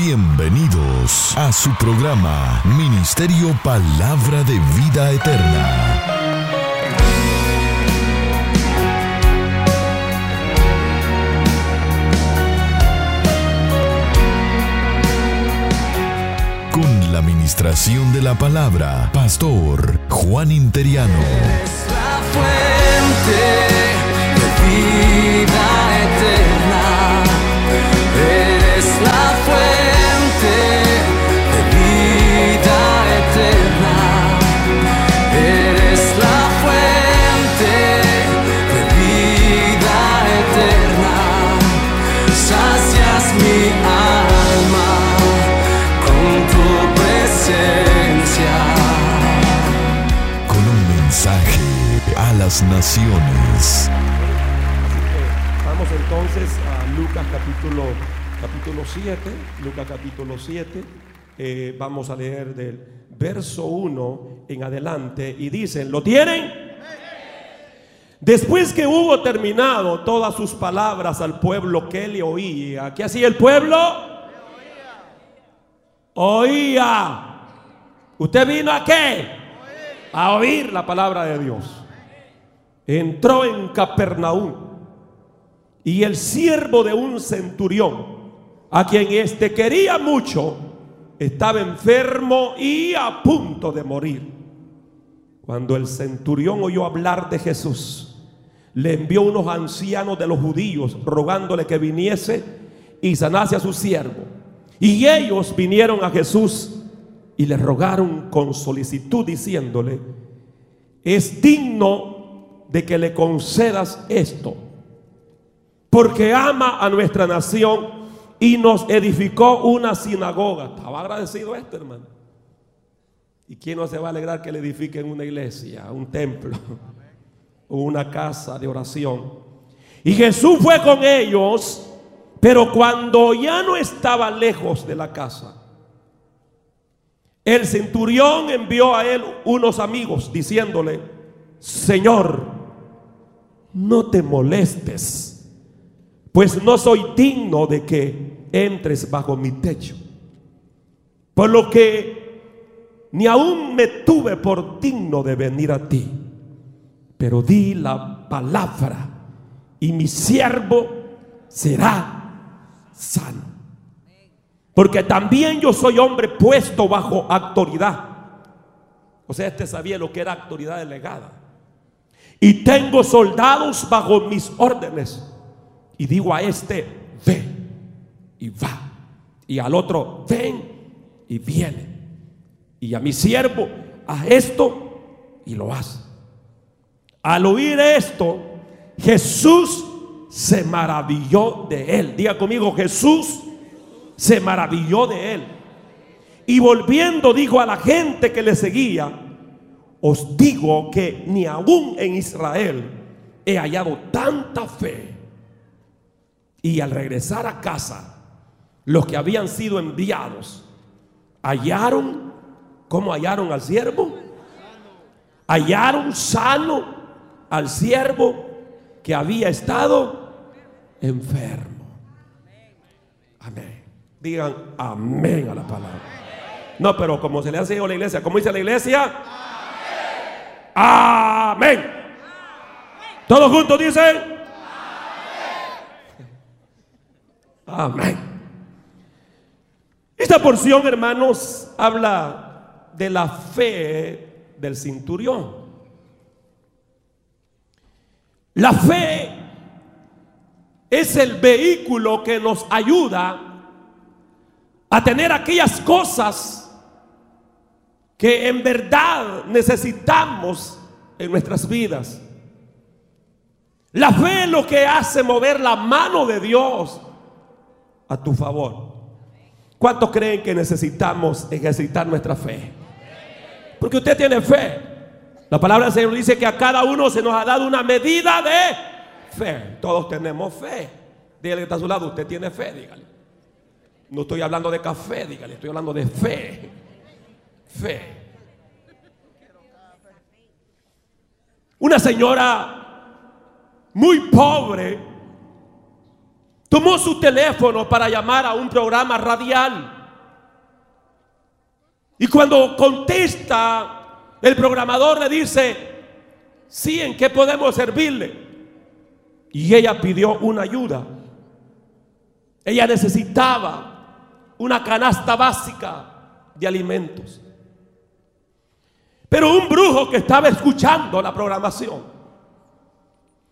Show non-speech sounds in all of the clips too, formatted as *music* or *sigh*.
Bienvenidos a su programa Ministerio Palabra de Vida Eterna. Con la administración de la palabra, Pastor Juan Interiano. Es fuente de vida naciones. Vamos entonces a Lucas capítulo, capítulo 7. Lucas capítulo 7. Eh, vamos a leer del verso 1 en adelante. Y dicen, ¿lo tienen? Después que hubo terminado todas sus palabras al pueblo que le oía, ¿qué hacía el pueblo? Oía. ¿Usted vino a qué? A oír la palabra de Dios. Entró en Capernaum y el siervo de un centurión, a quien éste quería mucho, estaba enfermo y a punto de morir. Cuando el centurión oyó hablar de Jesús, le envió unos ancianos de los judíos rogándole que viniese y sanase a su siervo. Y ellos vinieron a Jesús y le rogaron con solicitud diciéndole, es digno de que le concedas esto, porque ama a nuestra nación y nos edificó una sinagoga. Estaba agradecido este hermano. ¿Y quién no se va a alegrar que le edifiquen una iglesia, un templo *laughs* o una casa de oración? Y Jesús fue con ellos, pero cuando ya no estaba lejos de la casa, el centurión envió a él unos amigos diciéndole, Señor, no te molestes, pues no soy digno de que entres bajo mi techo. Por lo que ni aún me tuve por digno de venir a ti, pero di la palabra y mi siervo será sano. Porque también yo soy hombre puesto bajo autoridad. O sea, este sabía lo que era autoridad delegada. Y tengo soldados bajo mis órdenes. Y digo a este, ve y va. Y al otro, ven y viene. Y a mi siervo, haz esto y lo hace. Al oír esto, Jesús se maravilló de él. Diga conmigo, Jesús se maravilló de él. Y volviendo dijo a la gente que le seguía, os digo que ni aún en Israel he hallado tanta fe. Y al regresar a casa, los que habían sido enviados hallaron, ¿cómo hallaron al siervo? Hallaron sano al siervo que había estado enfermo. Amén. Digan amén a la palabra. No, pero como se le hace a la iglesia, ¿cómo dice la iglesia? Amén. Todos juntos dicen. Amén. Esta porción, hermanos, habla de la fe del cinturión. La fe es el vehículo que nos ayuda a tener aquellas cosas que en verdad necesitamos en nuestras vidas. La fe es lo que hace mover la mano de Dios a tu favor. ¿Cuántos creen que necesitamos ejercitar nuestra fe? Porque usted tiene fe. La palabra del Señor dice que a cada uno se nos ha dado una medida de fe. Todos tenemos fe. Dígale que está a su lado, usted tiene fe, dígale. No estoy hablando de café, dígale, estoy hablando de fe. Fe. Una señora muy pobre tomó su teléfono para llamar a un programa radial. Y cuando contesta, el programador le dice, sí, ¿en qué podemos servirle? Y ella pidió una ayuda. Ella necesitaba una canasta básica de alimentos. Pero un brujo que estaba escuchando la programación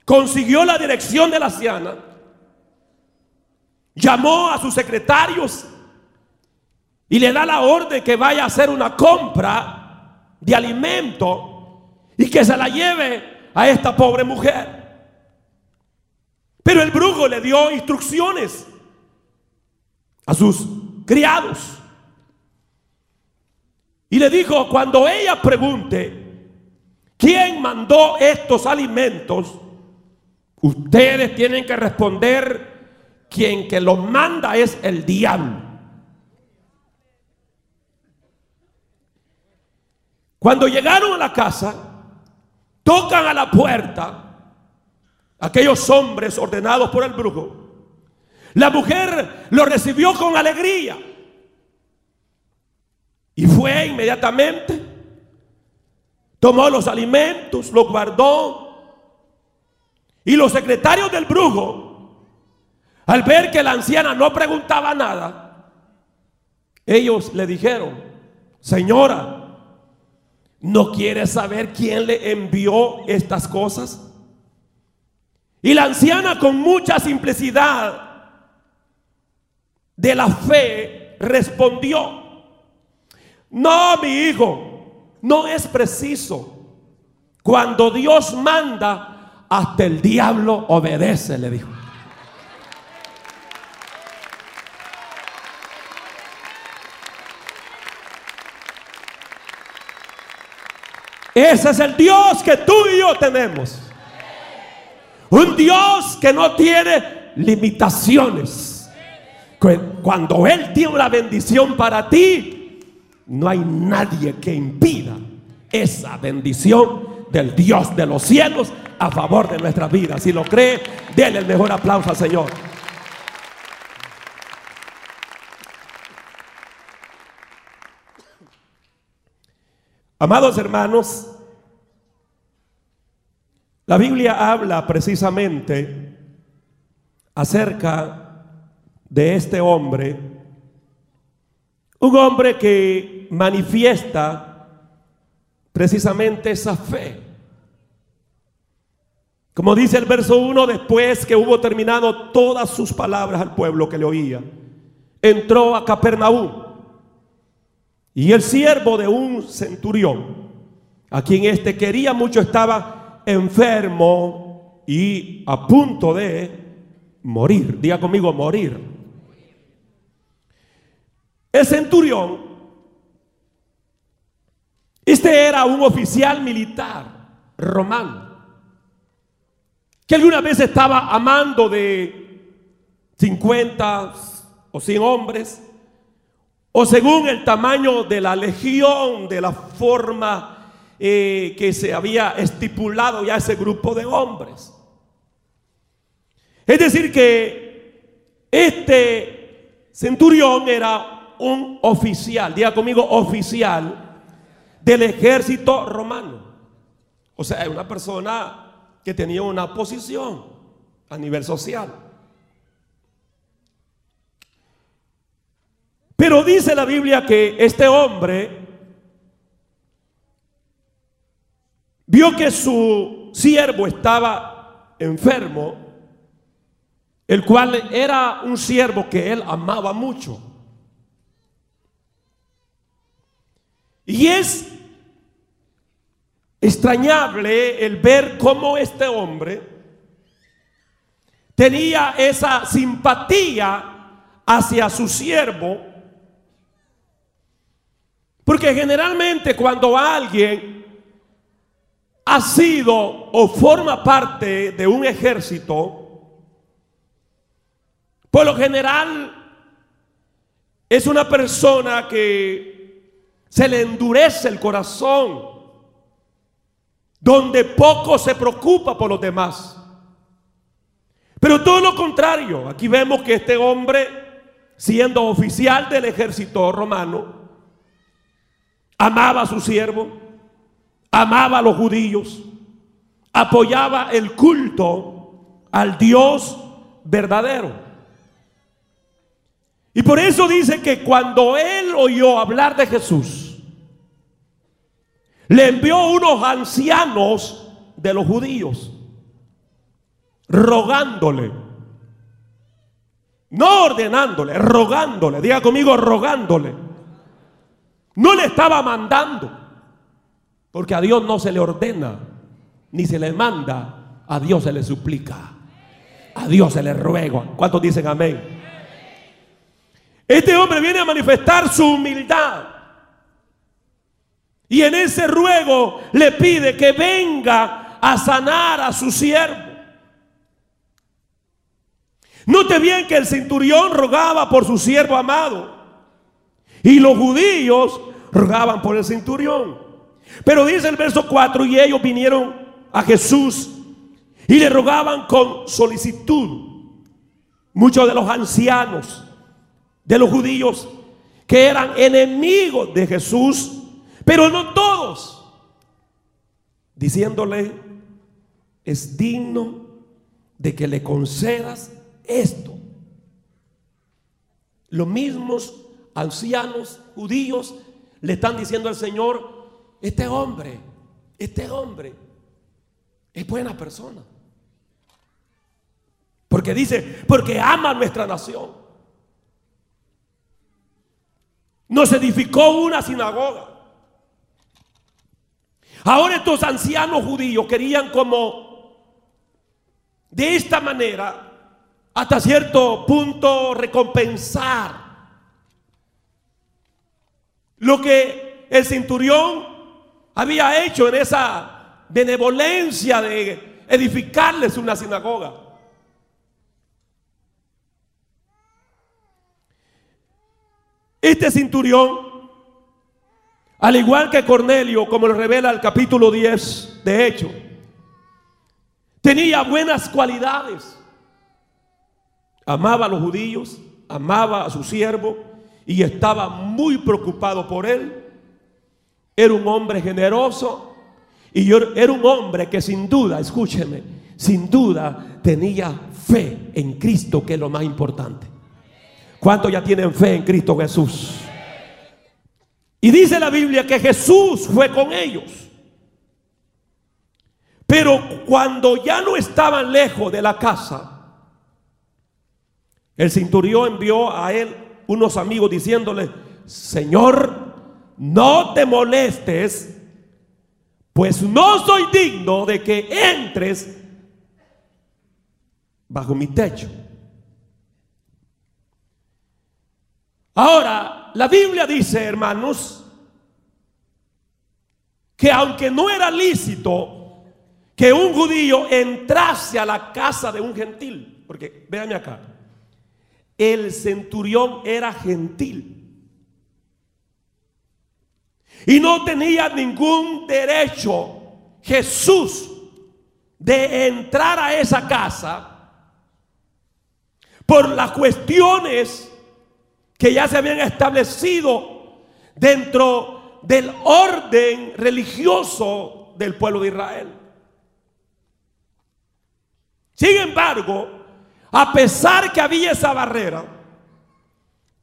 consiguió la dirección de la anciana, llamó a sus secretarios y le da la orden que vaya a hacer una compra de alimento y que se la lleve a esta pobre mujer. Pero el brujo le dio instrucciones a sus criados. Y le dijo, cuando ella pregunte, ¿quién mandó estos alimentos? Ustedes tienen que responder, quien que los manda es el diablo. Cuando llegaron a la casa, tocan a la puerta aquellos hombres ordenados por el brujo. La mujer lo recibió con alegría y fue inmediatamente, tomó los alimentos, los guardó y los secretarios del brujo, al ver que la anciana no preguntaba nada, ellos le dijeron, señora, ¿no quiere saber quién le envió estas cosas? Y la anciana con mucha simplicidad de la fe respondió, no, mi hijo, no es preciso. Cuando Dios manda, hasta el diablo obedece, le dijo. Ese es el Dios que tú y yo tenemos. Un Dios que no tiene limitaciones. Cuando Él tiene una bendición para ti, no hay nadie que impida esa bendición del Dios de los cielos a favor de nuestra vida. Si lo cree, denle el mejor aplauso al Señor. Amados hermanos, la Biblia habla precisamente acerca de este hombre, un hombre que manifiesta precisamente esa fe. Como dice el verso 1, después que hubo terminado todas sus palabras al pueblo que le oía, entró a Capernaum. Y el siervo de un centurión, a quien éste quería mucho, estaba enfermo y a punto de morir. Diga conmigo, morir. El centurión, este era un oficial militar romano, que alguna vez estaba amando de 50 o 100 hombres, o según el tamaño de la legión, de la forma eh, que se había estipulado ya ese grupo de hombres. Es decir, que este centurión era un oficial, diga conmigo oficial del ejército romano. O sea, una persona que tenía una posición a nivel social. Pero dice la Biblia que este hombre vio que su siervo estaba enfermo, el cual era un siervo que él amaba mucho. Y es extrañable el ver cómo este hombre tenía esa simpatía hacia su siervo, porque generalmente cuando alguien ha sido o forma parte de un ejército, por lo general es una persona que se le endurece el corazón, donde poco se preocupa por los demás. Pero todo lo contrario, aquí vemos que este hombre, siendo oficial del ejército romano, amaba a su siervo, amaba a los judíos, apoyaba el culto al Dios verdadero. Y por eso dice que cuando él oyó hablar de Jesús, le envió unos ancianos de los judíos, rogándole, no ordenándole, rogándole, diga conmigo, rogándole. No le estaba mandando, porque a Dios no se le ordena, ni se le manda, a Dios se le suplica, a Dios se le ruega. ¿Cuántos dicen amén? Este hombre viene a manifestar su humildad. Y en ese ruego le pide que venga a sanar a su siervo. Note bien que el centurión rogaba por su siervo amado. Y los judíos rogaban por el centurión. Pero dice el verso 4, y ellos vinieron a Jesús y le rogaban con solicitud. Muchos de los ancianos de los judíos que eran enemigos de Jesús, pero no todos, diciéndole, es digno de que le concedas esto. Los mismos ancianos judíos le están diciendo al Señor, este hombre, este hombre es buena persona. Porque dice, porque ama nuestra nación. Nos edificó una sinagoga. Ahora estos ancianos judíos querían como de esta manera, hasta cierto punto, recompensar lo que el centurión había hecho en esa benevolencia de edificarles una sinagoga. Este cinturión, al igual que Cornelio, como lo revela el capítulo 10 de Hecho, tenía buenas cualidades. Amaba a los judíos, amaba a su siervo y estaba muy preocupado por él. Era un hombre generoso y era un hombre que sin duda, escúcheme, sin duda tenía fe en Cristo, que es lo más importante. ¿Cuántos ya tienen fe en Cristo Jesús? Y dice la Biblia que Jesús fue con ellos. Pero cuando ya no estaban lejos de la casa, el cinturión envió a él unos amigos diciéndole, Señor, no te molestes, pues no soy digno de que entres bajo mi techo. Ahora, la Biblia dice, hermanos, que aunque no era lícito que un judío entrase a la casa de un gentil, porque véanme acá, el centurión era gentil. Y no tenía ningún derecho Jesús de entrar a esa casa por las cuestiones que ya se habían establecido dentro del orden religioso del pueblo de Israel. Sin embargo, a pesar que había esa barrera,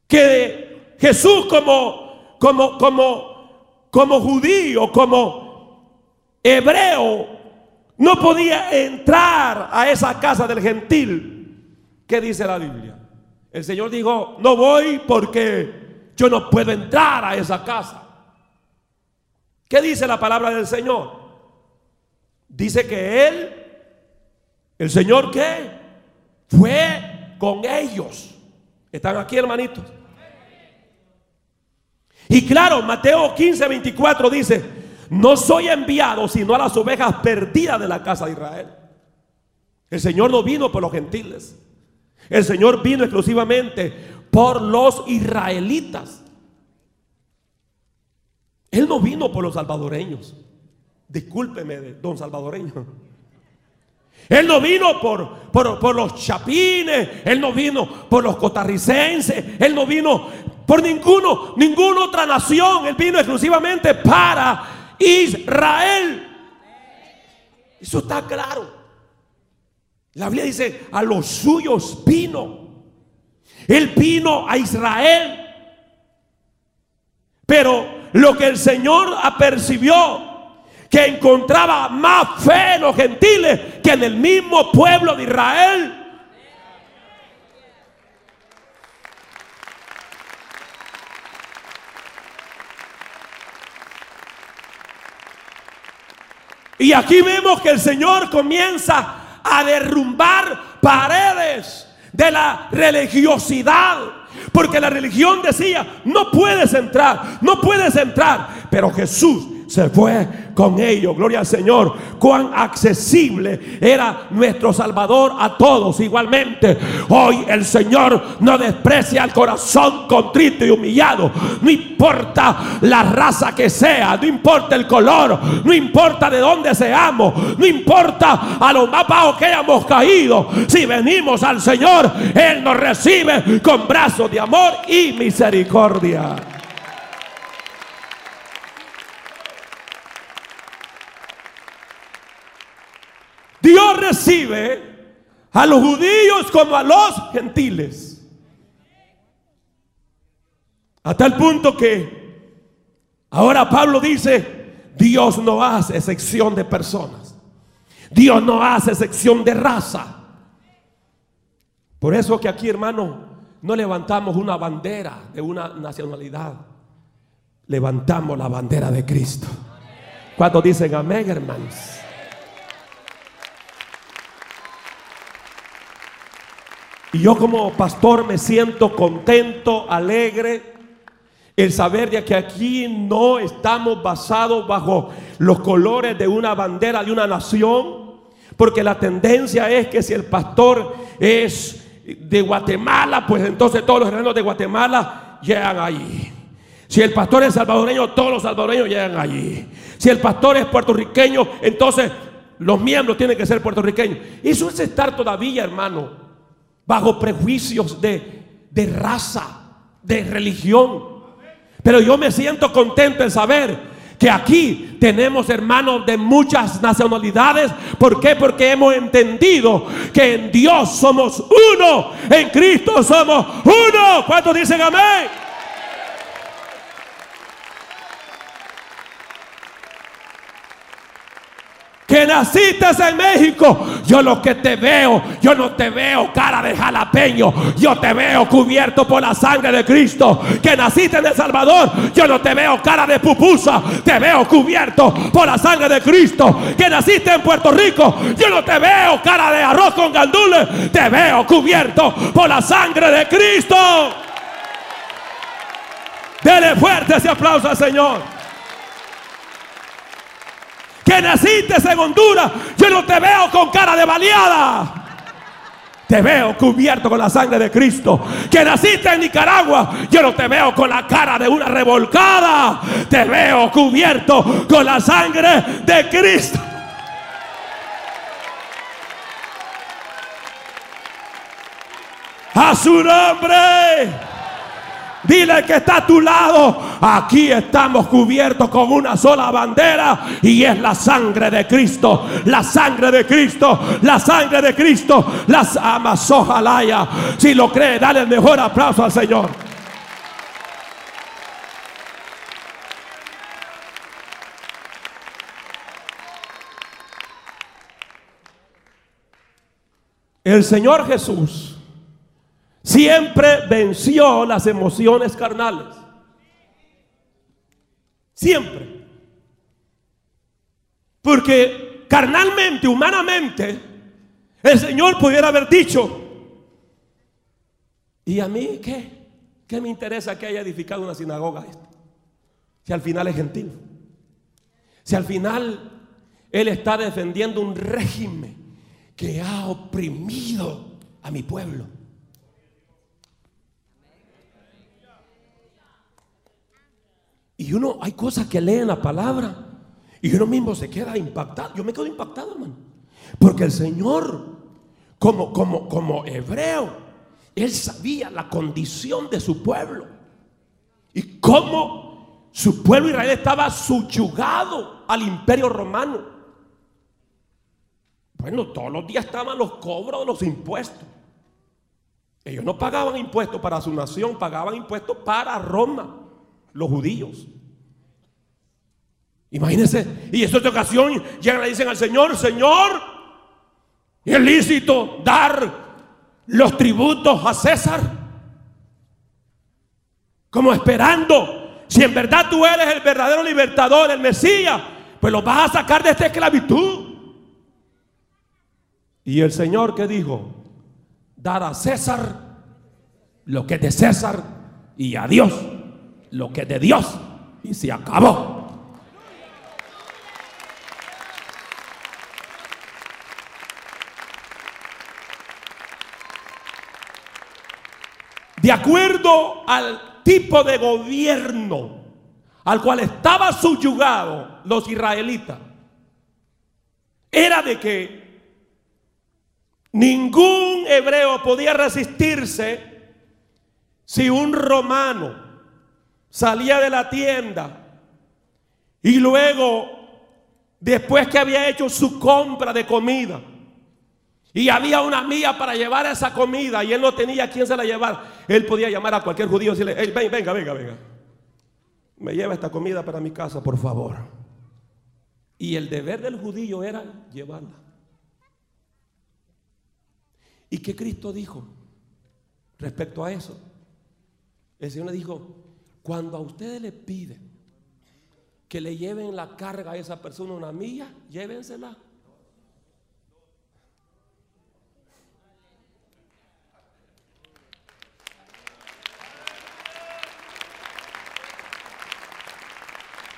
que Jesús como, como, como, como judío, como hebreo, no podía entrar a esa casa del gentil. ¿Qué dice la Biblia? El Señor dijo, no voy porque yo no puedo entrar a esa casa. ¿Qué dice la palabra del Señor? Dice que Él, el Señor que fue con ellos. ¿Están aquí hermanitos? Y claro, Mateo 15, 24 dice, no soy enviado sino a las ovejas perdidas de la casa de Israel. El Señor no vino por los gentiles. El Señor vino exclusivamente por los israelitas. Él no vino por los salvadoreños. Discúlpeme, don salvadoreño. Él no vino por, por, por los chapines, Él no vino por los costarricenses, Él no vino por ninguno, ninguna otra nación, Él vino exclusivamente para Israel. Eso está claro. La Biblia dice, a los suyos vino. Él vino a Israel. Pero lo que el Señor apercibió, que encontraba más fe en los gentiles que en el mismo pueblo de Israel. Y aquí vemos que el Señor comienza a derrumbar paredes de la religiosidad. Porque la religión decía, no puedes entrar, no puedes entrar. Pero Jesús se fue con ellos. Gloria al Señor. Cuán accesible era nuestro Salvador a todos igualmente. Hoy el Señor no desprecia el corazón contrito y humillado. No importa la raza que sea, no importa el color, no importa de dónde seamos, no importa a lo más bajo que hayamos caído. Si venimos al Señor, Él nos recibe con brazos de amor y misericordia. Dios recibe a los judíos como a los gentiles. Hasta el punto que ahora Pablo dice, Dios no hace excepción de personas. Dios no hace excepción de raza. Por eso que aquí, hermano, no levantamos una bandera de una nacionalidad. Levantamos la bandera de Cristo. Cuando dicen amén, hermanos? Y yo como pastor me siento contento, alegre, el saber de que aquí no estamos basados bajo los colores de una bandera de una nación, porque la tendencia es que si el pastor es de Guatemala, pues entonces todos los hermanos de Guatemala llegan allí. Si el pastor es salvadoreño, todos los salvadoreños llegan allí. Si el pastor es puertorriqueño, entonces los miembros tienen que ser puertorriqueños. Eso es estar todavía, hermano, bajo prejuicios de, de raza, de religión. Pero yo me siento contento en saber que aquí tenemos hermanos de muchas nacionalidades. ¿Por qué? Porque hemos entendido que en Dios somos uno, en Cristo somos uno. ¿Cuántos dicen amén? Que naciste en México, yo lo que te veo, yo no te veo cara de jalapeño, yo te veo cubierto por la sangre de Cristo. Que naciste en El Salvador, yo no te veo cara de pupusa, te veo cubierto por la sangre de Cristo. Que naciste en Puerto Rico, yo no te veo cara de arroz con gandules, te veo cubierto por la sangre de Cristo. Dele fuerte ese aplauso al Señor que naciste en Honduras, yo no te veo con cara de baleada. Te veo cubierto con la sangre de Cristo. Que naciste en Nicaragua, yo no te veo con la cara de una revolcada. Te veo cubierto con la sangre de Cristo. A su nombre. Dile que está a tu lado. Aquí estamos cubiertos con una sola bandera y es la sangre de Cristo. La sangre de Cristo. La sangre de Cristo. Las amas, ojalá. Si lo cree, dale el mejor aplauso al Señor. El Señor Jesús siempre venció las emociones carnales. Siempre. Porque carnalmente, humanamente, el Señor pudiera haber dicho, ¿y a mí qué? ¿Qué me interesa que haya edificado una sinagoga? Si al final es gentil. Si al final Él está defendiendo un régimen que ha oprimido a mi pueblo. Y uno, hay cosas que leen la palabra y uno mismo se queda impactado. Yo me quedo impactado, hermano. Porque el Señor, como, como, como hebreo, Él sabía la condición de su pueblo. Y cómo su pueblo Israel estaba subyugado al imperio romano. Bueno, todos los días estaban los cobros de los impuestos. Ellos no pagaban impuestos para su nación, pagaban impuestos para Roma, los judíos. Imagínense, y en esta ocasión llegan y le dicen al Señor, Señor, ¿es lícito dar los tributos a César? Como esperando, si en verdad tú eres el verdadero libertador, el Mesías, pues los vas a sacar de esta esclavitud. Y el Señor que dijo, dar a César lo que es de César y a Dios lo que es de Dios. Y se acabó. De acuerdo al tipo de gobierno al cual estaba subyugado los israelitas, era de que ningún hebreo podía resistirse si un romano salía de la tienda y luego, después que había hecho su compra de comida, y había una mía para llevar esa comida y él no tenía a quién se la llevar. Él podía llamar a cualquier judío y decirle, venga, venga, venga. Me lleva esta comida para mi casa, por favor. Y el deber del judío era llevarla. ¿Y qué Cristo dijo respecto a eso? El Señor le dijo, cuando a ustedes le piden que le lleven la carga a esa persona una milla, llévensela.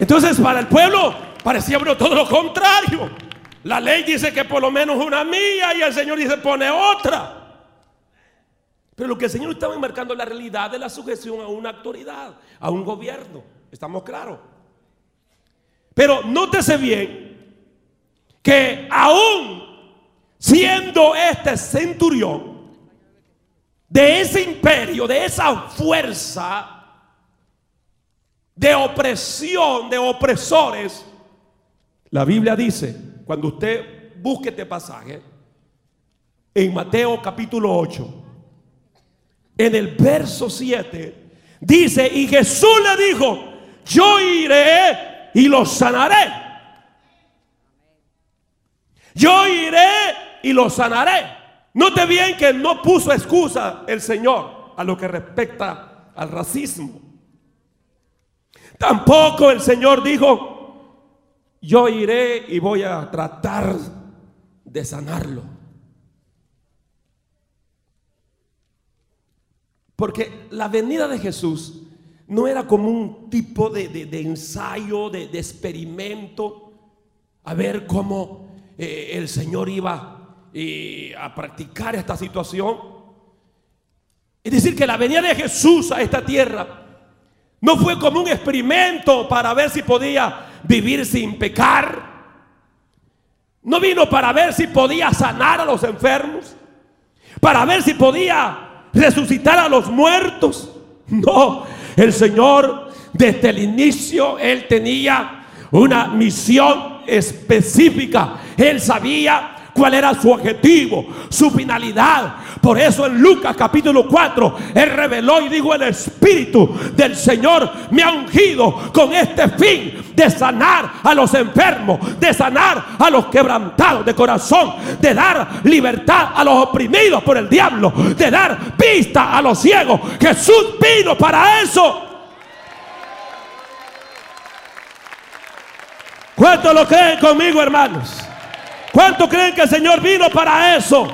Entonces para el pueblo parecía bueno, todo lo contrario. La ley dice que por lo menos una mía y el Señor dice pone otra. Pero lo que el Señor estaba enmarcando es la realidad de la sujeción a una autoridad, a un gobierno. ¿Estamos claros? Pero nótese bien que aún siendo este centurión de ese imperio, de esa fuerza, de opresión, de opresores. La Biblia dice, cuando usted busque este pasaje, en Mateo capítulo 8, en el verso 7, dice, y Jesús le dijo, yo iré y los sanaré. Yo iré y los sanaré. Note bien que no puso excusa el Señor a lo que respecta al racismo. Tampoco el Señor dijo, yo iré y voy a tratar de sanarlo. Porque la venida de Jesús no era como un tipo de, ensayo, de, experimento, a ver cómo eh, el Señor iba eh, a practicar esta situación. Es decir, que la venida de Jesús a esta tierra no fue como un experimento para ver si podía vivir sin pecar. No vino para ver si podía sanar a los enfermos. Para ver si podía resucitar a los muertos. No, el Señor desde el inicio, Él tenía una misión específica. Él sabía cuál era su objetivo, su finalidad. Por eso en Lucas capítulo 4, Él reveló y dijo, el Espíritu del Señor me ha ungido con este fin de sanar a los enfermos, de sanar a los quebrantados de corazón, de dar libertad a los oprimidos por el diablo, de dar pista a los ciegos. Jesús vino para eso. ¿Cuántos lo creen conmigo, hermanos? ¿Cuántos creen que el Señor vino para eso?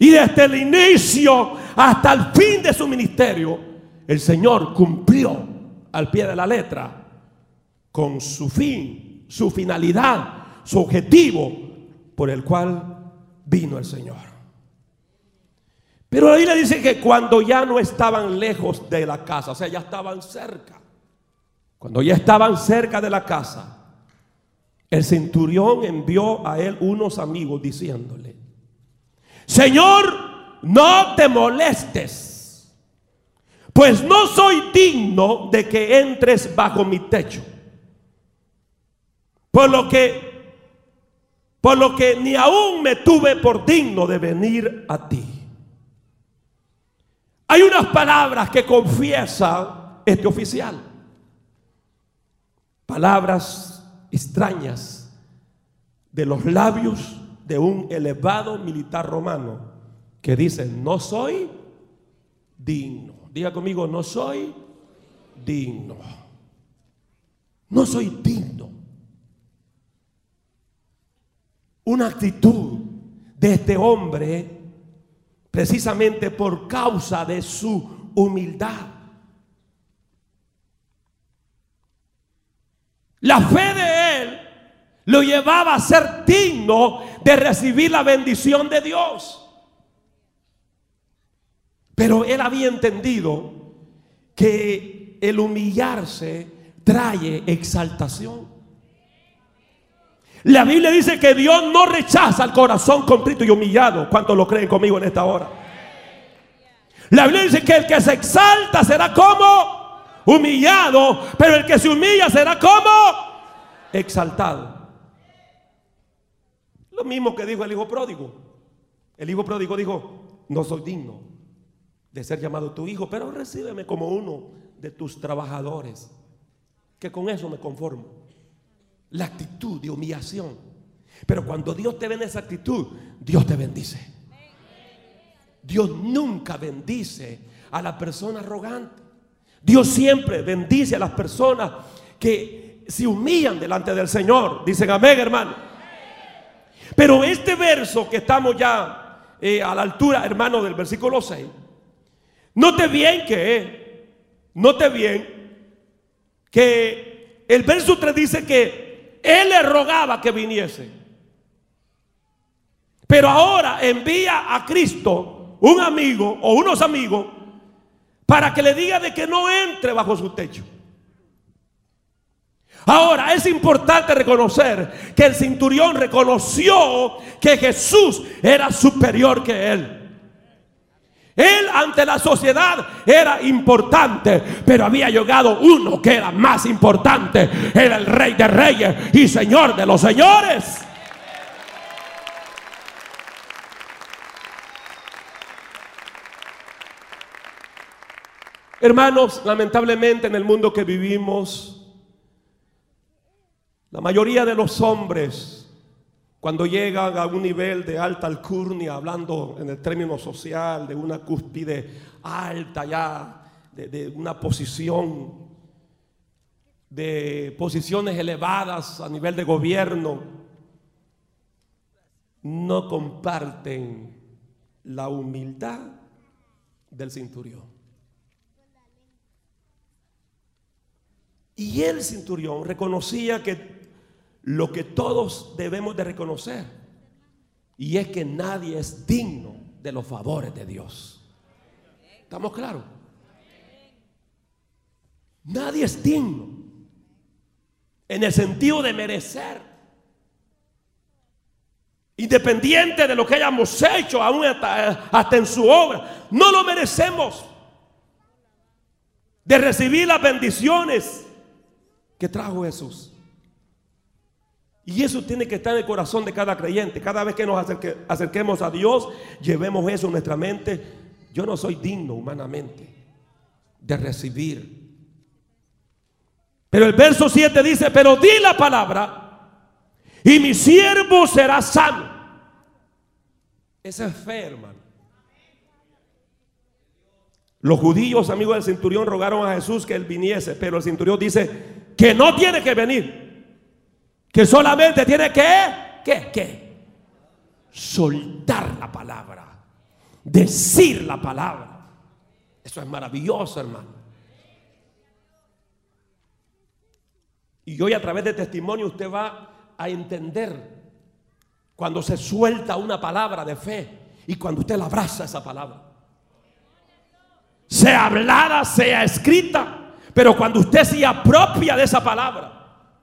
Y desde el inicio hasta el fin de su ministerio, el Señor cumplió al pie de la letra con su fin, su finalidad, su objetivo por el cual vino el Señor. Pero ahí le dice que cuando ya no estaban lejos de la casa, o sea, ya estaban cerca, cuando ya estaban cerca de la casa, el centurión envió a él unos amigos diciéndole, Señor, no te molestes, pues no soy digno de que entres bajo mi techo. Por lo que por lo que ni aún me tuve por digno de venir a ti. Hay unas palabras que confiesa este oficial. Palabras extrañas de los labios de un elevado militar romano que dice, no soy digno. Diga conmigo, no soy digno. No soy digno. Una actitud de este hombre precisamente por causa de su humildad. La fe de él lo llevaba a ser digno de recibir la bendición de Dios. Pero él había entendido que el humillarse trae exaltación. La Biblia dice que Dios no rechaza el corazón contrito y humillado. ¿Cuántos lo creen conmigo en esta hora? La Biblia dice que el que se exalta será como humillado, pero el que se humilla será como exaltado. Lo mismo que dijo el hijo pródigo. El hijo pródigo dijo, no soy digno de ser llamado tu hijo, pero recíbeme como uno de tus trabajadores, que con eso me conformo. La actitud de humillación. Pero cuando Dios te ve en esa actitud, Dios te bendice. Dios nunca bendice a la persona arrogante. Dios siempre bendice a las personas que se humillan delante del Señor. Dicen amén, hermano. Pero este verso que estamos ya eh, a la altura, hermano, del versículo 6, note bien que, note bien que el verso 3 dice que él le rogaba que viniese. Pero ahora envía a Cristo un amigo o unos amigos para que le diga de que no entre bajo su techo. Ahora, es importante reconocer que el cinturión reconoció que Jesús era superior que él. Él ante la sociedad era importante, pero había llegado uno que era más importante. Era el rey de reyes y señor de los señores. Hermanos, lamentablemente en el mundo que vivimos, la mayoría de los hombres, cuando llegan a un nivel de alta alcurnia, hablando en el término social, de una cúspide alta ya, de, una posición, de posiciones elevadas a nivel de gobierno, no comparten la humildad del cinturón. Y el cinturón reconocía que lo que todos debemos de reconocer. Y es que nadie es digno de los favores de Dios. ¿Estamos claros? Nadie es digno en el sentido de merecer. Independiente de lo que hayamos hecho, aún hasta en su obra, no lo merecemos. De recibir las bendiciones que trajo Jesús. Y eso tiene que estar en el corazón de cada creyente. Cada vez que nos acerquemos a Dios, llevemos eso en nuestra mente. Yo no soy digno humanamente de recibir. Pero el verso 7 dice, pero di la palabra y mi siervo será sano. Esa es fe, hermano. Los judíos, amigos del centurión, rogaron a Jesús que él viniese, pero el centurión dice que no tiene que venir que solamente tiene que, ¿qué? ¿Qué? Soltar la palabra, decir la palabra. Eso es maravilloso, hermano. Y hoy a través de testimonio usted va a entender cuando se suelta una palabra de fe y cuando usted la abraza esa palabra. Sea hablada, sea escrita, pero cuando usted se apropia de esa palabra,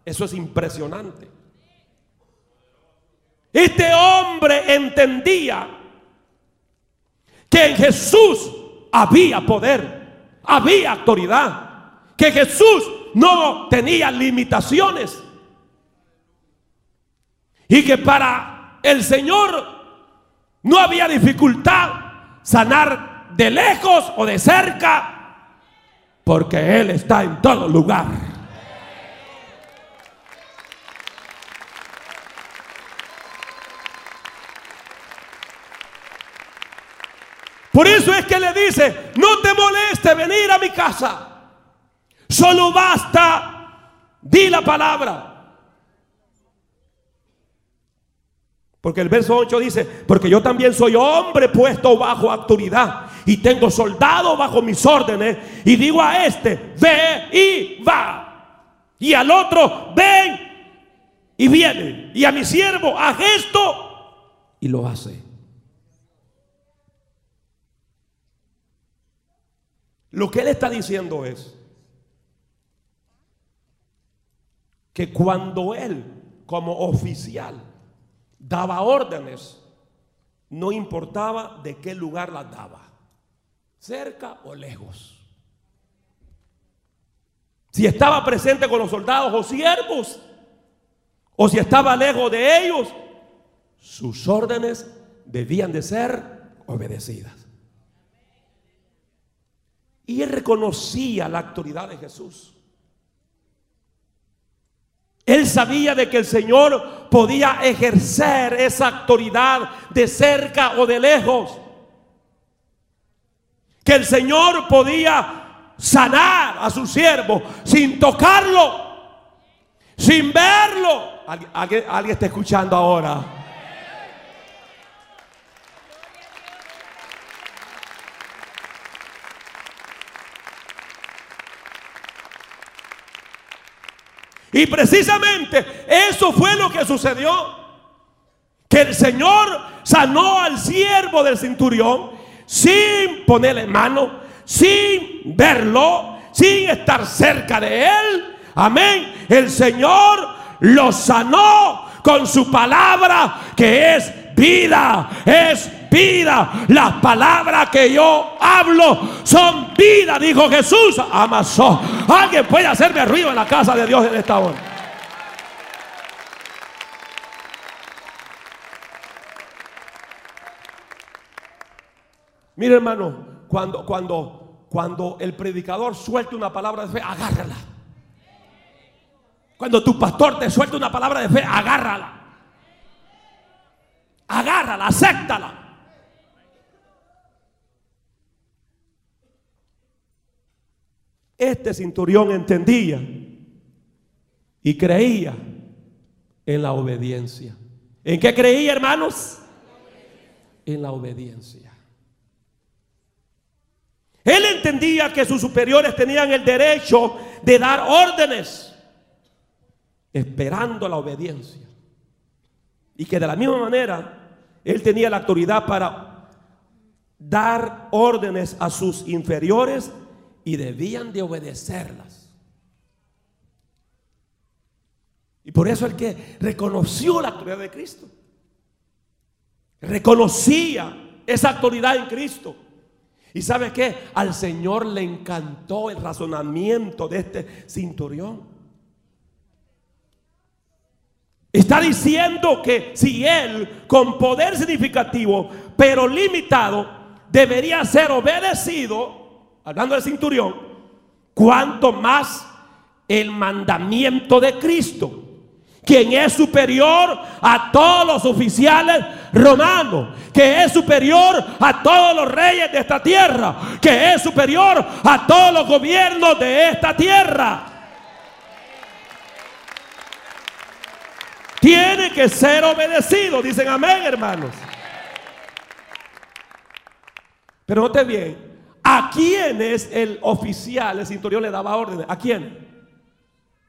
eso es impresionante. Este hombre entendía que en Jesús había poder, había autoridad, que Jesús no tenía limitaciones y que para el Señor no había dificultad sanar de lejos o de cerca, porque Él está en todo lugar. Por eso es que le dice, no te moleste venir a mi casa. Solo basta, di la palabra. Porque el verso 8 dice, porque yo también soy hombre puesto bajo autoridad y tengo soldado bajo mis órdenes y digo a este, ve y va. Y al otro, ven y viene. Y a mi siervo, haz esto y lo hace. Lo que él está diciendo es que cuando él, como oficial, daba órdenes, no importaba de qué lugar las daba, cerca o lejos. Si estaba presente con los soldados o siervos, o si estaba lejos de ellos, sus órdenes debían de ser obedecidas. Y él reconocía la autoridad de Jesús. Él sabía de que el Señor podía ejercer esa autoridad de cerca o de lejos. Que el Señor podía sanar a su siervo sin tocarlo, sin verlo. ¿Alguien, alguien está escuchando ahora? Y precisamente eso fue lo que sucedió. Que el Señor sanó al siervo del centurión sin ponerle mano, sin verlo, sin estar cerca de él. Amén. El Señor lo sanó con su palabra que es vida, es vida. Las palabras que yo hablo son vida, dijo Jesús. Amasó. Alguien puede hacerme ruido en la casa de Dios en esta hora. Mire hermano, cuando, cuando, cuando el predicador suelta una palabra de fe, agárrala. Cuando tu pastor te suelta una palabra de fe, agárrala. Agárrala, acéptala. Este cinturión entendía y creía en la obediencia. ¿En qué creía, hermanos? En la obediencia. Él entendía que sus superiores tenían el derecho de dar órdenes, esperando la obediencia. Y que de la misma manera, él tenía la autoridad para dar órdenes a sus inferiores y debían de obedecerlas. Y por eso el que reconoció la autoridad de Cristo, reconocía esa autoridad en Cristo. Y sabe que al Señor le encantó el razonamiento de este cinturión. Está diciendo que si él, con poder significativo, pero limitado, debería ser obedecido, hablando del cinturión, cuanto más el mandamiento de Cristo, quien es superior a todos los oficiales romanos, que es superior a todos los reyes de esta tierra, que es superior a todos los gobiernos de esta tierra. Tiene que ser obedecido, dicen amén, hermanos. Pero note bien, ¿A quién es el oficial, el cinturón le daba órdenes? ¿A quién?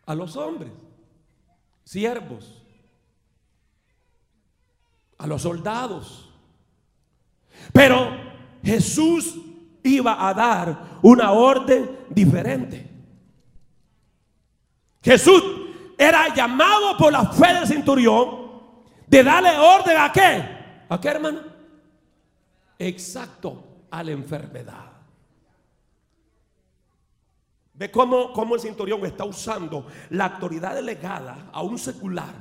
A los hombres, siervos, a los soldados. Pero Jesús iba a dar una orden diferente. Jesús era llamado por la fe del centurión de darle orden a qué? ¿A qué hermano? Exacto, a la enfermedad. Ve cómo, cómo el cinturón está usando la autoridad delegada a un secular,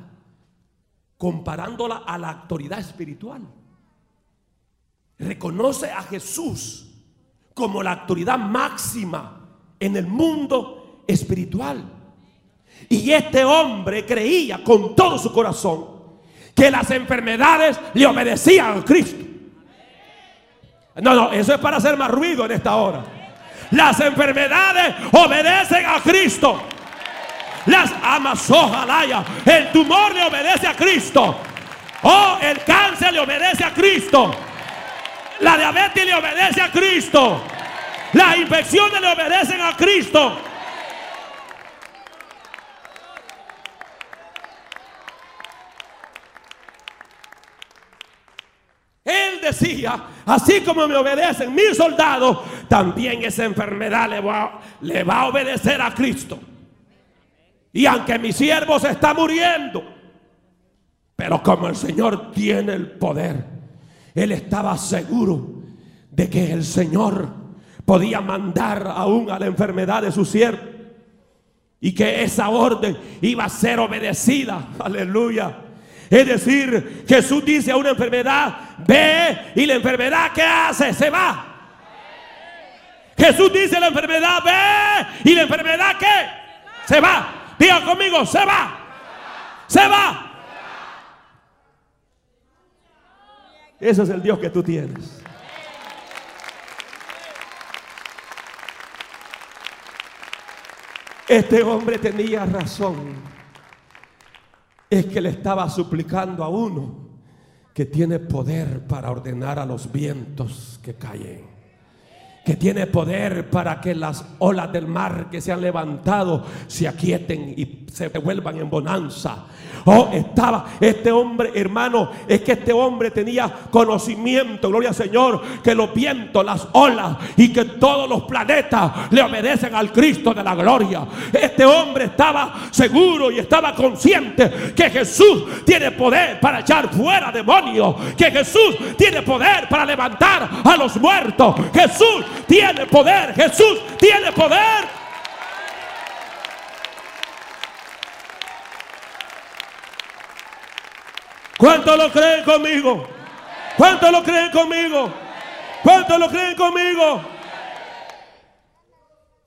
comparándola a la autoridad espiritual. Reconoce a Jesús como la autoridad máxima en el mundo espiritual. Y este hombre creía con todo su corazón que las enfermedades le obedecían a Cristo. No, no, eso es para hacer más ruido en esta hora. Las enfermedades obedecen a Cristo. Las amas, ojalá. El tumor le obedece a Cristo. Oh, el cáncer le obedece a Cristo. La diabetes le obedece a Cristo. Las infecciones le obedecen a Cristo. Él decía, así como me obedecen mis soldados, también esa enfermedad le va, a obedecer a Cristo. Y aunque mi siervo se está muriendo, pero como el Señor tiene el poder, él estaba seguro de que el Señor podía mandar aún a la enfermedad de su siervo y que esa orden iba a ser obedecida. Aleluya. Es decir, Jesús dice a una enfermedad, ve y la enfermedad que hace se va. Jesús dice la enfermedad, ve y la enfermedad que se va. Diga conmigo, se va. Se va. Ese es el Dios que tú tienes. Este hombre tenía razón es que le estaba suplicando a uno que tiene poder para ordenar a los vientos que caen que tiene poder para que las olas del mar que se han levantado se aquieten y se vuelvan en bonanza. Oh, estaba este hombre, hermano, es que este hombre tenía conocimiento, gloria al Señor, que los vientos, las olas y que todos los planetas le obedecen al Cristo de la gloria. Este hombre estaba seguro y estaba consciente que Jesús tiene poder para echar fuera demonios, que Jesús tiene poder para levantar a los muertos. Jesús tiene poder. Jesús tiene poder. ¿Cuántos lo creen conmigo? ¿Cuántos lo creen conmigo? ¿Cuántos lo creen conmigo?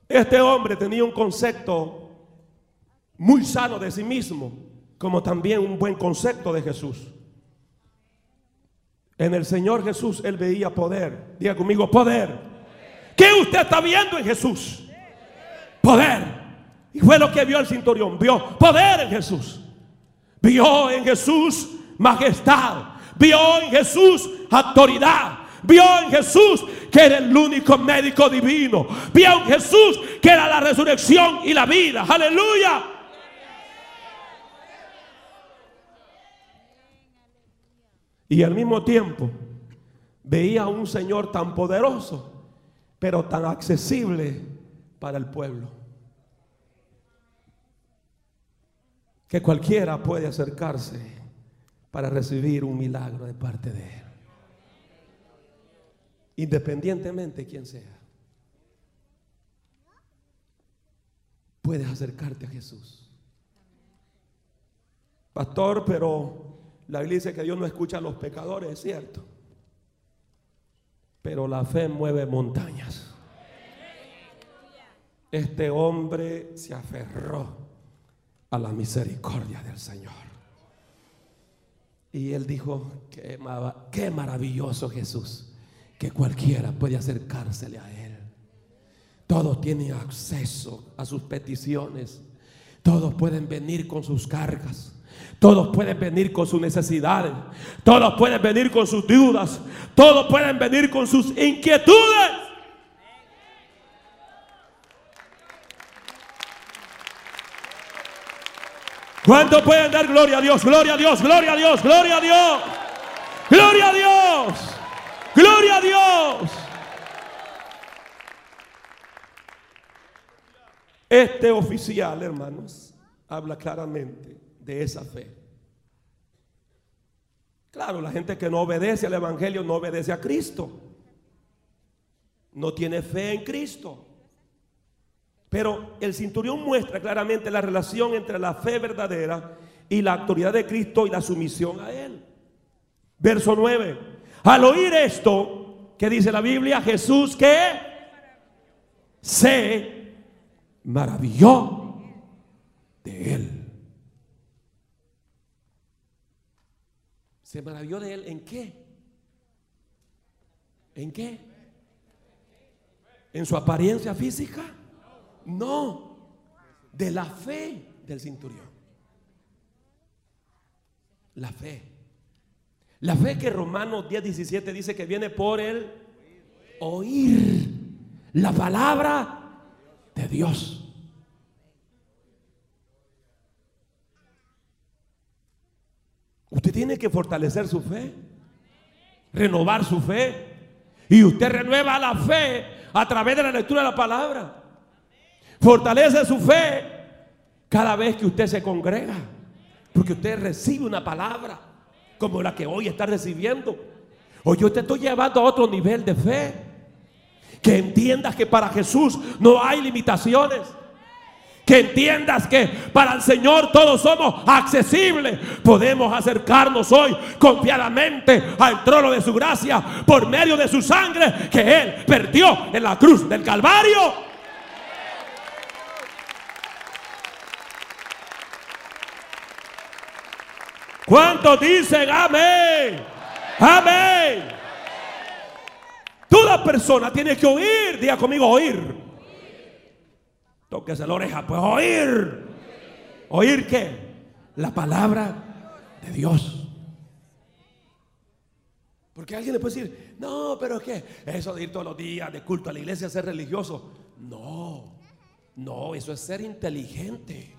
Este hombre tenía un concepto muy sano de sí mismo, como también un buen concepto de Jesús. En el Señor Jesús él veía poder. Diga conmigo, poder. ¿Qué usted está viendo en Jesús? Poder. Y fue lo que vio el cinturón. Vio poder en Jesús. Vio en Jesús majestad. Vio en Jesús autoridad. Vio en Jesús que era el único médico divino. Vio en Jesús que era la resurrección y la vida. Aleluya. Y al mismo tiempo veía a un Señor tan poderoso pero tan accesible para el pueblo. Que cualquiera puede acercarse para recibir un milagro de parte de Él. Independientemente de quién sea. Puedes acercarte a Jesús. Pastor, pero la Biblia dice que Dios no escucha a los pecadores, es cierto. Pero la fe mueve montañas. Este hombre se aferró a la misericordia del Señor. Y él dijo, qué, qué maravilloso Jesús, que cualquiera puede acercársele a Él. Todos tienen acceso a sus peticiones. Todos pueden venir con sus cargas. Todos pueden venir con sus necesidades. Todos pueden venir con sus dudas. Todos pueden venir con sus inquietudes. ¿Cuántos pueden dar gloria a Dios? Gloria a Dios, gloria a Dios, gloria a Dios. Gloria a Dios. Gloria a Dios. Este oficial, hermanos, habla claramente de esa fe. Claro, la gente que no obedece al Evangelio no obedece a Cristo. No tiene fe en Cristo. Pero el cinturón muestra claramente la relación entre la fe verdadera y la autoridad de Cristo y la sumisión a Él. Verso 9. Al oír esto, que dice la Biblia, Jesús que se maravilló de Él. ¿Se maravilló de él en qué? ¿En qué? ¿En su apariencia física? No, de la fe del cinturón. La fe. La fe que Romanos 10, 17 dice que viene por el oír la palabra de Dios. Usted tiene que fortalecer su fe, renovar su fe. Y usted renueva la fe a través de la lectura de la palabra. Fortalece su fe cada vez que usted se congrega. Porque usted recibe una palabra como la que hoy está recibiendo. Hoy yo te estoy llevando a otro nivel de fe. Que entiendas que para Jesús no hay limitaciones. Que entiendas que para el Señor todos somos accesibles. Podemos acercarnos hoy confiadamente al trono de su gracia por medio de su sangre que Él perdió en la cruz del Calvario. ¿Cuántos dicen amén? Amén. Toda persona tiene que oír, diga conmigo, oír Tóquese la oreja, pues oír. ¿Oír qué? La palabra de Dios. Porque alguien le puede decir, no, pero es eso de ir todos los días de culto a la iglesia, ser religioso. No, no, eso es ser inteligente.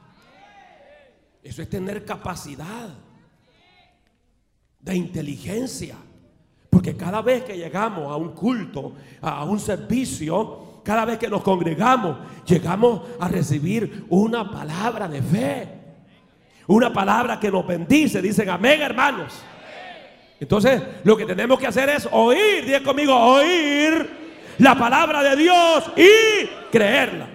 Eso es tener capacidad de inteligencia. Porque cada vez que llegamos a un culto, a un servicio, cada vez que nos congregamos, llegamos a recibir una palabra de fe. Una palabra que nos bendice. Dicen amén, hermanos. Entonces, lo que tenemos que hacer es oír, diga conmigo, oír la palabra de Dios y creerla.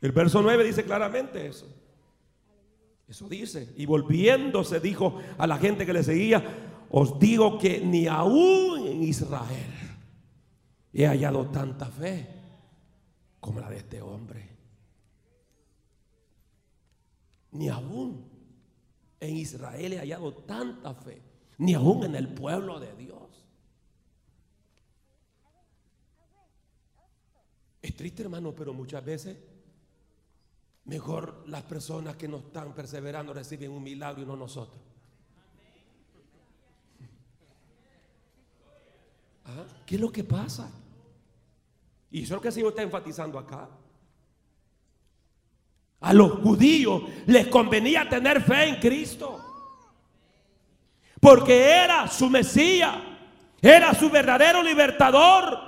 El verso 9 dice claramente eso. Eso dice. Y volviéndose dijo a la gente que le seguía, os digo que ni aún en Israel he hallado tanta fe como la de este hombre. Ni aún en Israel he hallado tanta fe, ni aún en el pueblo de Dios. Es triste, hermano, pero muchas veces mejor las personas que no están perseverando reciben un milagro y no nosotros. *laughs* ¿Ah? ¿Qué es lo que pasa? Y eso es lo que el Señor está enfatizando acá. A los judíos les convenía tener fe en Cristo. Porque era su Mesías, era su verdadero libertador.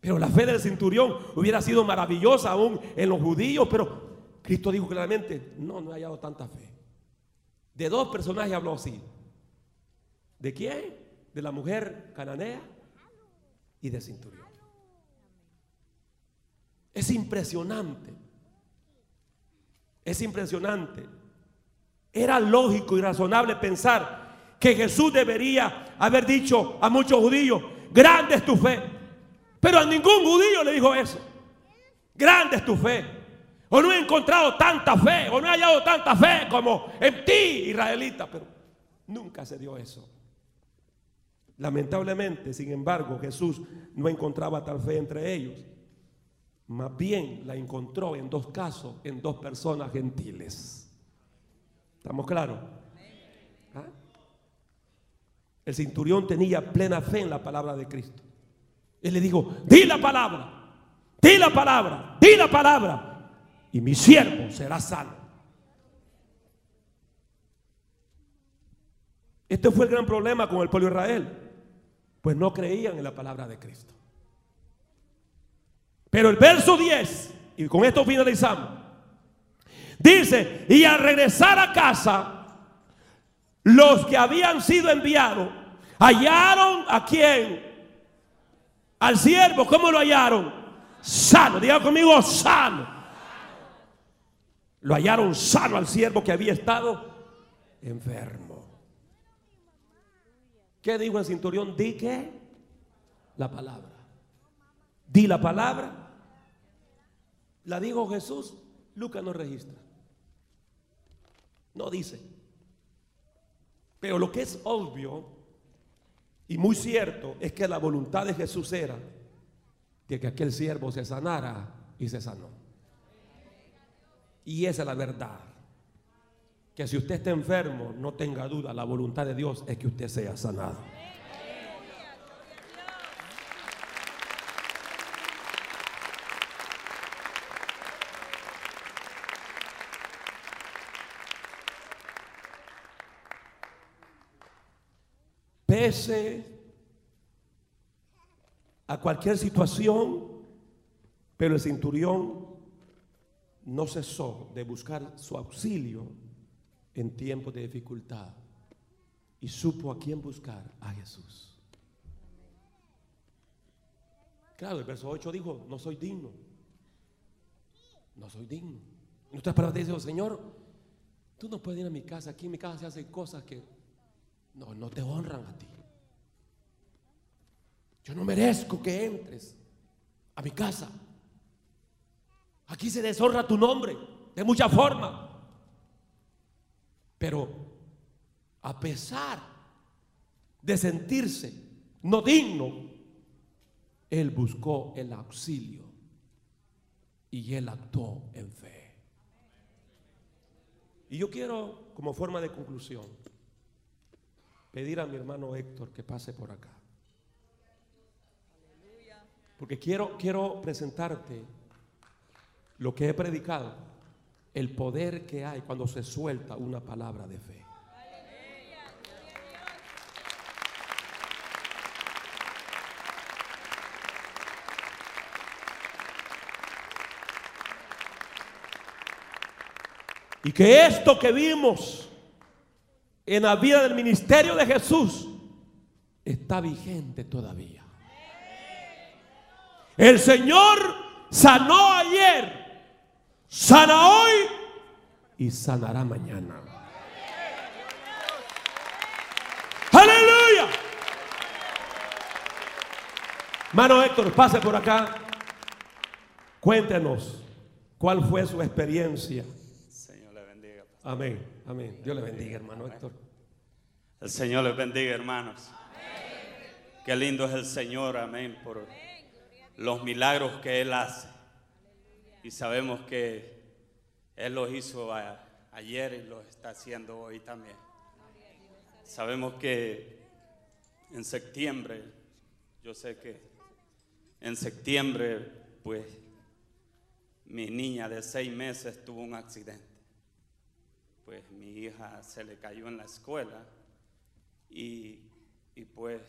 Pero la fe del centurión hubiera sido maravillosa aún en los judíos, pero Cristo dijo claramente, no, no he hallado tanta fe. De dos personajes habló así. ¿De quién? De la mujer cananea y de centurión. Es impresionante. Es impresionante. Era lógico y razonable pensar que Jesús debería haber dicho a muchos judíos, grande es tu fe. Pero a ningún judío le dijo eso. Grande es tu fe. O no he encontrado tanta fe, o no he hallado tanta fe como en ti, israelita. Pero nunca se dio eso. Lamentablemente, sin embargo, Jesús no encontraba tal fe entre ellos. Más bien la encontró en dos casos, en dos personas gentiles. ¿Estamos claros? ¿Ah? El cinturión tenía plena fe en la palabra de Cristo. Él le dijo, di la palabra, di la palabra, di la palabra, y mi siervo será sano. Este fue el gran problema con el pueblo de Israel, pues no creían en la palabra de Cristo. Pero el verso 10, y con esto finalizamos, Dice, y al regresar a casa, los que habían sido enviados hallaron a quién? Al siervo, ¿cómo lo hallaron? Sano, diga conmigo, sano. Lo hallaron sano al siervo que había estado enfermo. ¿Qué dijo el cinturón? Di que la palabra. Di la palabra. La dijo Jesús. Lucas no registra. No dice. Pero lo que es obvio y muy cierto es que la voluntad de Jesús era de que aquel siervo se sanara y se sanó. Y esa es la verdad. Que si usted está enfermo, no tenga duda, la voluntad de Dios es que usted sea sanado. A cualquier situación, pero el centurión no cesó de buscar su auxilio en tiempos de dificultad y supo a quién buscar, a Jesús. Claro, el verso 8 dijo, no soy digno. No soy digno. En otras palabras dice, Señor, tú no puedes ir a mi casa. Aquí en mi casa se hacen cosas que no, no te honran a ti. Yo no merezco que entres a mi casa. Aquí se deshonra tu nombre de muchas formas. Pero a pesar de sentirse no digno, él buscó el auxilio y él actuó en fe. Y yo quiero, como forma de conclusión, pedir a mi hermano Héctor que pase por acá. Porque quiero, quiero presentarte lo que he predicado, el poder que hay cuando se suelta una palabra de fe. Y que esto que vimos en la vida del ministerio de Jesús está vigente todavía. El Señor sanó ayer, sana hoy y sanará mañana. Aleluya. Mano Héctor, pase por acá. Cuéntenos cuál fue su experiencia. Señor le bendiga. Amén, amén. Dios le bendiga, hermano Héctor. El Señor les bendiga, hermanos. Qué lindo es el Señor, amén, por los milagros que Él hace. Y sabemos que Él los hizo ayer y los está haciendo hoy también. Sabemos que en septiembre, yo sé que en septiembre, pues mi niña de seis meses tuvo un accidente. Pues mi hija se le cayó en la escuela y, y pues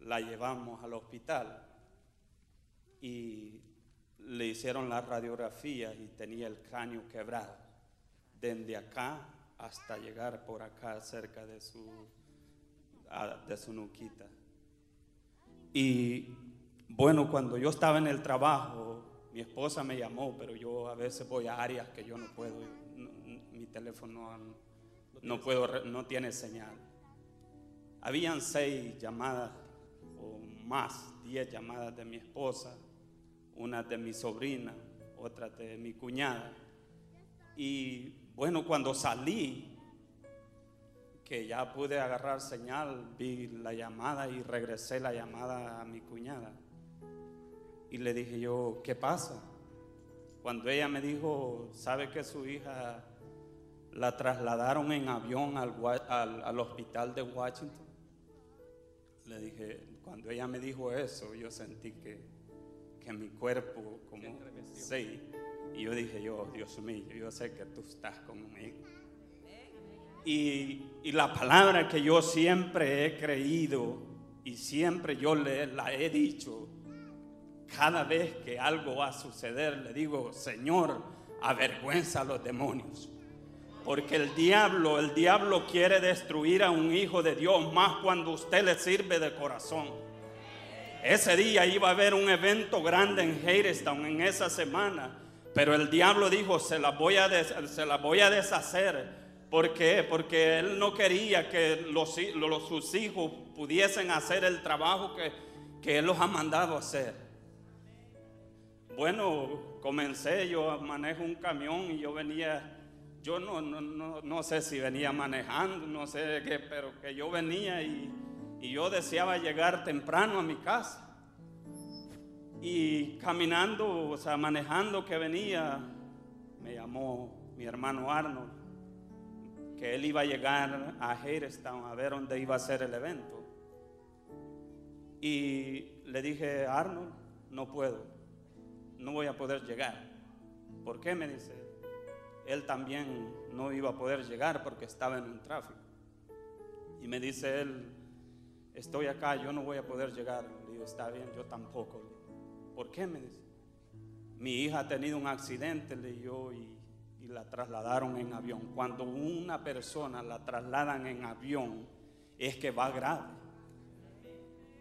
la llevamos al hospital y le hicieron la radiografía y tenía el cráneo quebrado, desde acá hasta llegar por acá cerca de su, de su nuquita. Y bueno, cuando yo estaba en el trabajo, mi esposa me llamó, pero yo a veces voy a áreas que yo no puedo, no- mi teléfono no, no puedo, no tiene señal. Habían seis llamadas o más, diez llamadas de mi esposa, una de mi sobrina, otra de mi cuñada. Y bueno, cuando salí, que ya pude agarrar señal, vi la llamada y regresé la llamada a mi cuñada. Y le dije yo, ¿qué pasa? Cuando ella me dijo, ¿sabe que su hija la trasladaron en avión al, al hospital de Washington? Le dije, cuando ella me dijo eso, yo sentí que, que mi cuerpo como sí. Y yo dije, yo, Dios mío, yo sé que tú estás conmigo. Y, y la palabra que yo siempre he creído y siempre yo le, la he dicho, cada vez que algo va a suceder, le digo, Señor, avergüenza a los demonios. Porque el diablo, el diablo quiere destruir a un hijo de Dios más cuando usted le sirve de corazón. Ese día iba a haber un evento grande en Hagerstown en esa semana, pero el diablo dijo, se la voy a, se la voy a deshacer. ¿Por qué? Porque él no quería que los, sus hijos pudiesen hacer el trabajo que, que él los ha mandado hacer. Bueno, comencé, yo manejo un camión y yo venía yo no, no, no, no, sé si venía manejando, no sé qué, pero que yo venía y, y yo deseaba llegar temprano a mi casa. Y caminando, o sea, manejando que venía, me llamó mi hermano Arnold, que él iba a llegar a Hagerstown a ver dónde iba a ser el evento. Y le dije, Arnold, no puedo, no voy a poder llegar. ¿Por qué? Me dice, él también no iba a poder llegar porque estaba en un tráfico. Y me dice él, estoy acá, yo no voy a poder llegar. Le digo, está bien, yo tampoco. ¿Por qué? Me dice. Mi hija ha tenido un accidente, le yo, y, y la trasladaron en avión. Cuando una persona la trasladan en avión, es que va grave.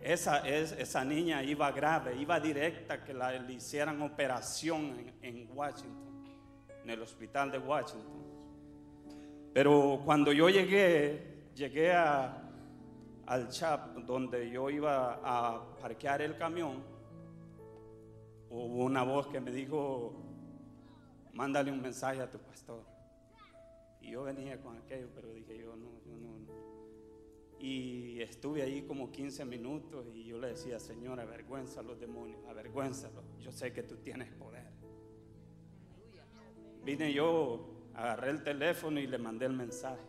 Esa, es, esa niña iba grave, iba directa que la, le hicieran operación en Washington en el hospital de Washington. Pero cuando yo llegué, llegué a, al CHAP donde yo iba a parquear el camión, hubo una voz que me dijo, mándale un mensaje a tu pastor. Y yo venía con aquello, pero dije yo no, yo no. Y estuve ahí como 15 minutos y yo le decía, Señor, avergüenza a los demonios, avergüénzalos. Yo sé que tú tienes poder. Vine yo, agarré el teléfono y le mandé el mensaje.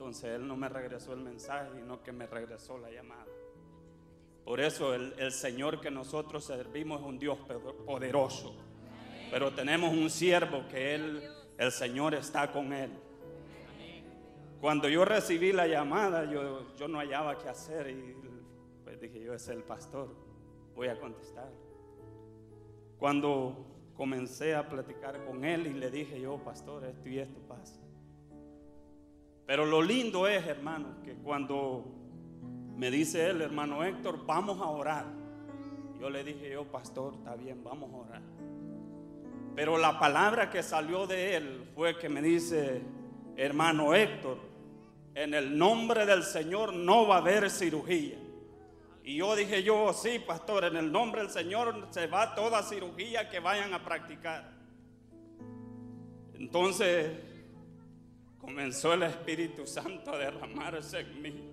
Entonces él no me regresó el mensaje, sino que me regresó la llamada. Por eso el, el Señor que nosotros servimos es un Dios poderoso. Pero tenemos un siervo que él, el Señor está con él. Cuando yo recibí la llamada, yo, yo no hallaba qué hacer y pues dije, yo es el pastor, voy a contestar. Cuando comencé a platicar con él y le dije yo, pastor, esto y esto pasa. Pero lo lindo es, hermano, que cuando me dice él, hermano Héctor, vamos a orar. Yo le dije yo, pastor, está bien, vamos a orar. Pero la palabra que salió de él fue que me dice, hermano Héctor, en el nombre del Señor no va a haber cirugía. Y yo dije yo, sí, pastor, en el nombre del Señor se va toda cirugía que vayan a practicar. Entonces comenzó el Espíritu Santo a derramarse en mí.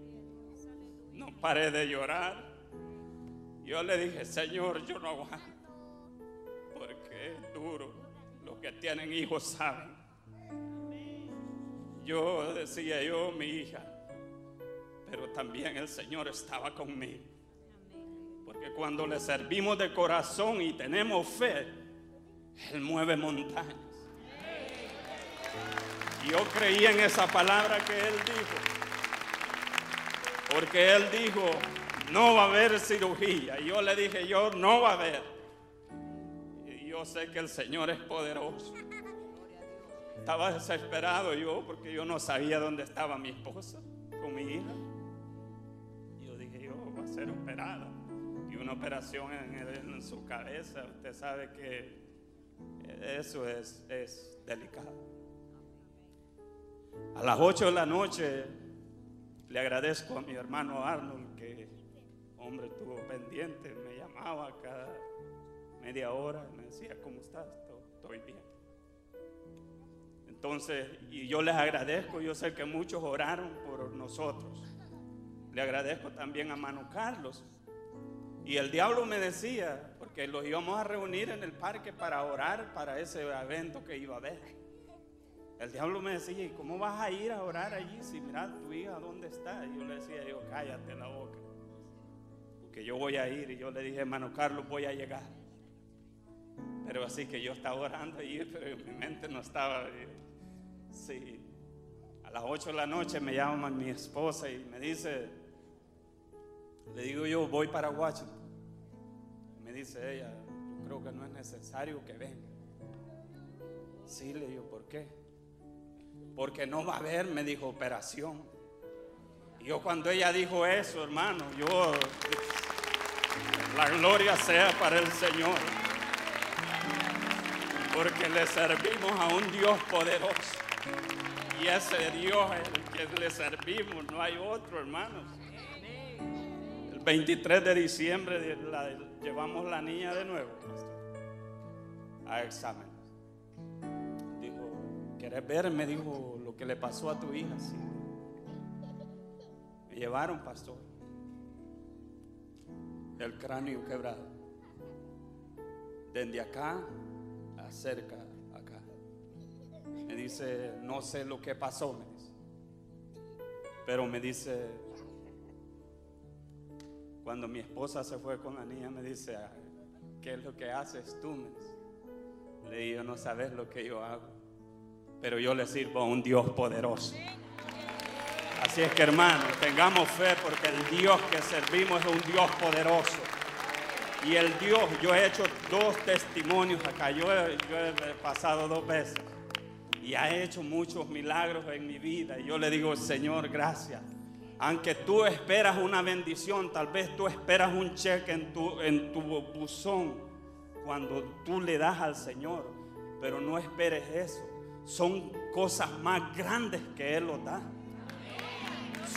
No paré de llorar. Yo le dije, Señor, yo no aguanto. Porque es duro. Los que tienen hijos saben. Yo decía yo, mi hija. Pero también el Señor estaba conmigo. Porque cuando le servimos de corazón y tenemos fe, Él mueve montañas. Y yo creí en esa palabra que Él dijo. Porque Él dijo, no va a haber cirugía. Y yo le dije, yo no va a haber. Y yo sé que el Señor es poderoso. Estaba desesperado yo porque yo no sabía dónde estaba mi esposa con mi hija. Yo dije, yo voy a ser operada una operación en, su cabeza, usted sabe que eso es, es delicado. A las 8 de la noche le agradezco a mi hermano Arnold que, hombre, estuvo pendiente, me llamaba cada media hora, me decía, ¿cómo estás? Estoy bien. Entonces, y yo les agradezco, yo sé que muchos oraron por nosotros. Le agradezco también a Mano Carlos, y el diablo me decía, porque los íbamos a reunir en el parque para orar para ese evento que iba a haber. El diablo me decía, ¿y cómo vas a ir a orar allí si mira tu hija dónde está? Y yo le decía, yo cállate la boca, porque yo voy a ir. Y yo le dije, hermano Carlos, voy a llegar. Pero así que yo estaba orando allí, *laughs* pero mi mente no estaba. Sí. A las 8 de la noche me llama mi esposa y me dice, le digo yo, voy para Washington. Me dice ella, yo creo que no es necesario que venga. Sí, le digo, ¿por qué? Porque no va a haber, me dijo, operación. Yo cuando ella dijo eso, hermano, yo, la gloria sea para el Señor. Porque le servimos a un Dios poderoso. Y ese Dios es el que le servimos, no hay otro, hermanos. El 23 de diciembre llevamos la niña de nuevo a examen. ¿Quieres ver? Me dijo lo que le pasó a tu hija. Sí. Me llevaron, pastor. El cráneo quebrado. Desde acá a cerca acá. Me dice, no sé lo que pasó, me dice. Pero me dice, cuando mi esposa se fue con la niña, me dice, "Ah, ¿qué es lo que haces tú? Me dice. Le digo, no sabes lo que yo hago, pero yo le sirvo a un Dios poderoso. Así es que hermanos, tengamos fe porque el Dios que servimos es un Dios poderoso. Y el Dios, yo he hecho dos testimonios acá, yo he, yo he pasado dos veces y ha hecho muchos milagros en mi vida. Y yo le digo, Señor, gracias. Aunque tú esperas una bendición, tal vez tú esperas un cheque en tu, en tu buzón cuando tú le das al Señor, pero no esperes eso. Son cosas más grandes que Él los da.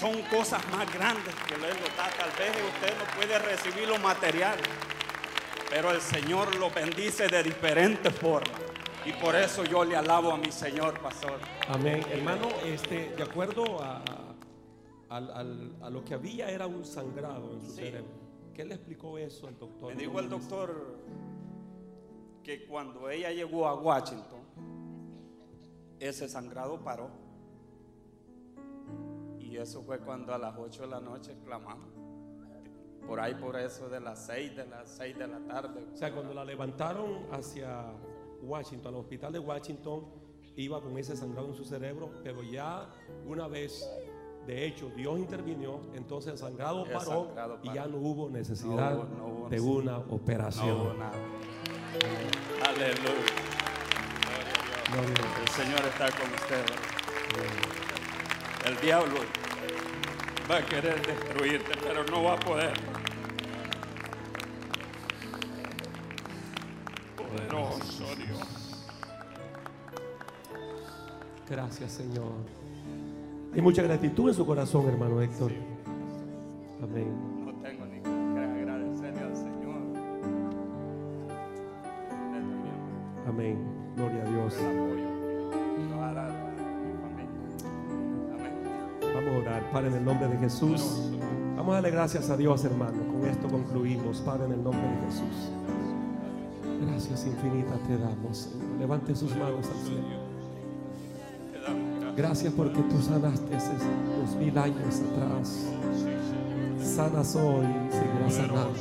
Son cosas más grandes que Él los da. Tal vez usted no puede recibir lo material, pero el Señor lo bendice de diferentes formas. Y por eso yo le alabo a mi Señor, pastor. Amén. Hermano, este, de acuerdo a, al- al- a lo que había era un sangrado en su Sí. cerebro. ¿Qué le explicó eso al doctor? Me dijo el doctor que cuando ella llegó a Washington, ese sangrado paró. Y eso fue cuando a las 8 de la noche clamamos. Por ahí, por eso de las 6 de las 6 de la tarde. O sea, cuando la levantaron hacia Washington, al hospital de Washington, iba con ese sangrado en su cerebro, pero ya una vez, de hecho, Dios intervino, entonces el sangrado El paró sangrado y ya no hubo necesidad No hubo- no hubo de una operación. No hubo nada. Aleluya. El Señor está con ustedes. El diablo va a querer destruirte, pero no va a poder. Poderoso Dios. Gracias, Señor. Hay mucha gratitud en su corazón, hermano Héctor. Amén. Jesús. Vamos a darle gracias a Dios, hermano. Con esto concluimos, Padre, en el nombre de Jesús. Gracias infinitas te damos. Levante sus manos al cielo. Gracias. Porque tú sanaste hace dos mil años atrás. Sanas hoy, seguirás sanando.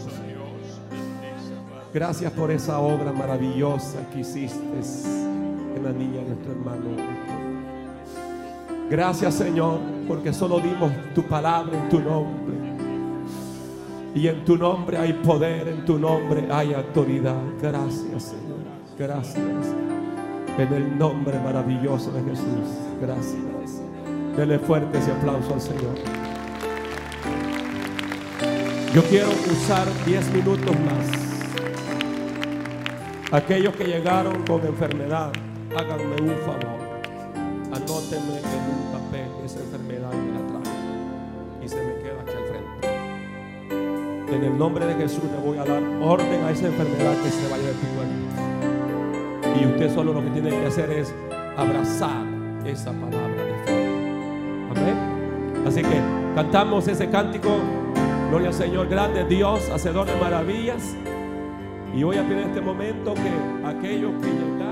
Gracias por esa obra maravillosa que hiciste en la niña de nuestro hermano. Gracias Señor, porque solo dimos tu palabra en tu nombre. Y en tu nombre hay poder, en tu nombre hay autoridad. Gracias Señor, gracias. En el nombre maravilloso de Jesús, gracias. Dele fuerte ese aplauso al Señor. Yo quiero usar 10 minutos más. Aquellos que llegaron con enfermedad, háganme un favor. Anótenme en un papel esa enfermedad que la traje y se me queda aquí al frente. En el nombre de Jesús le voy a dar orden a esa enfermedad que se vaya de tu cuerpo. Y usted solo lo que tiene que hacer es abrazar esa palabra de fe. Amén. Así que cantamos ese cántico. Gloria al Señor, grande Dios, hacedor de maravillas. Y voy a pedir en este momento que aquellos que llegaron.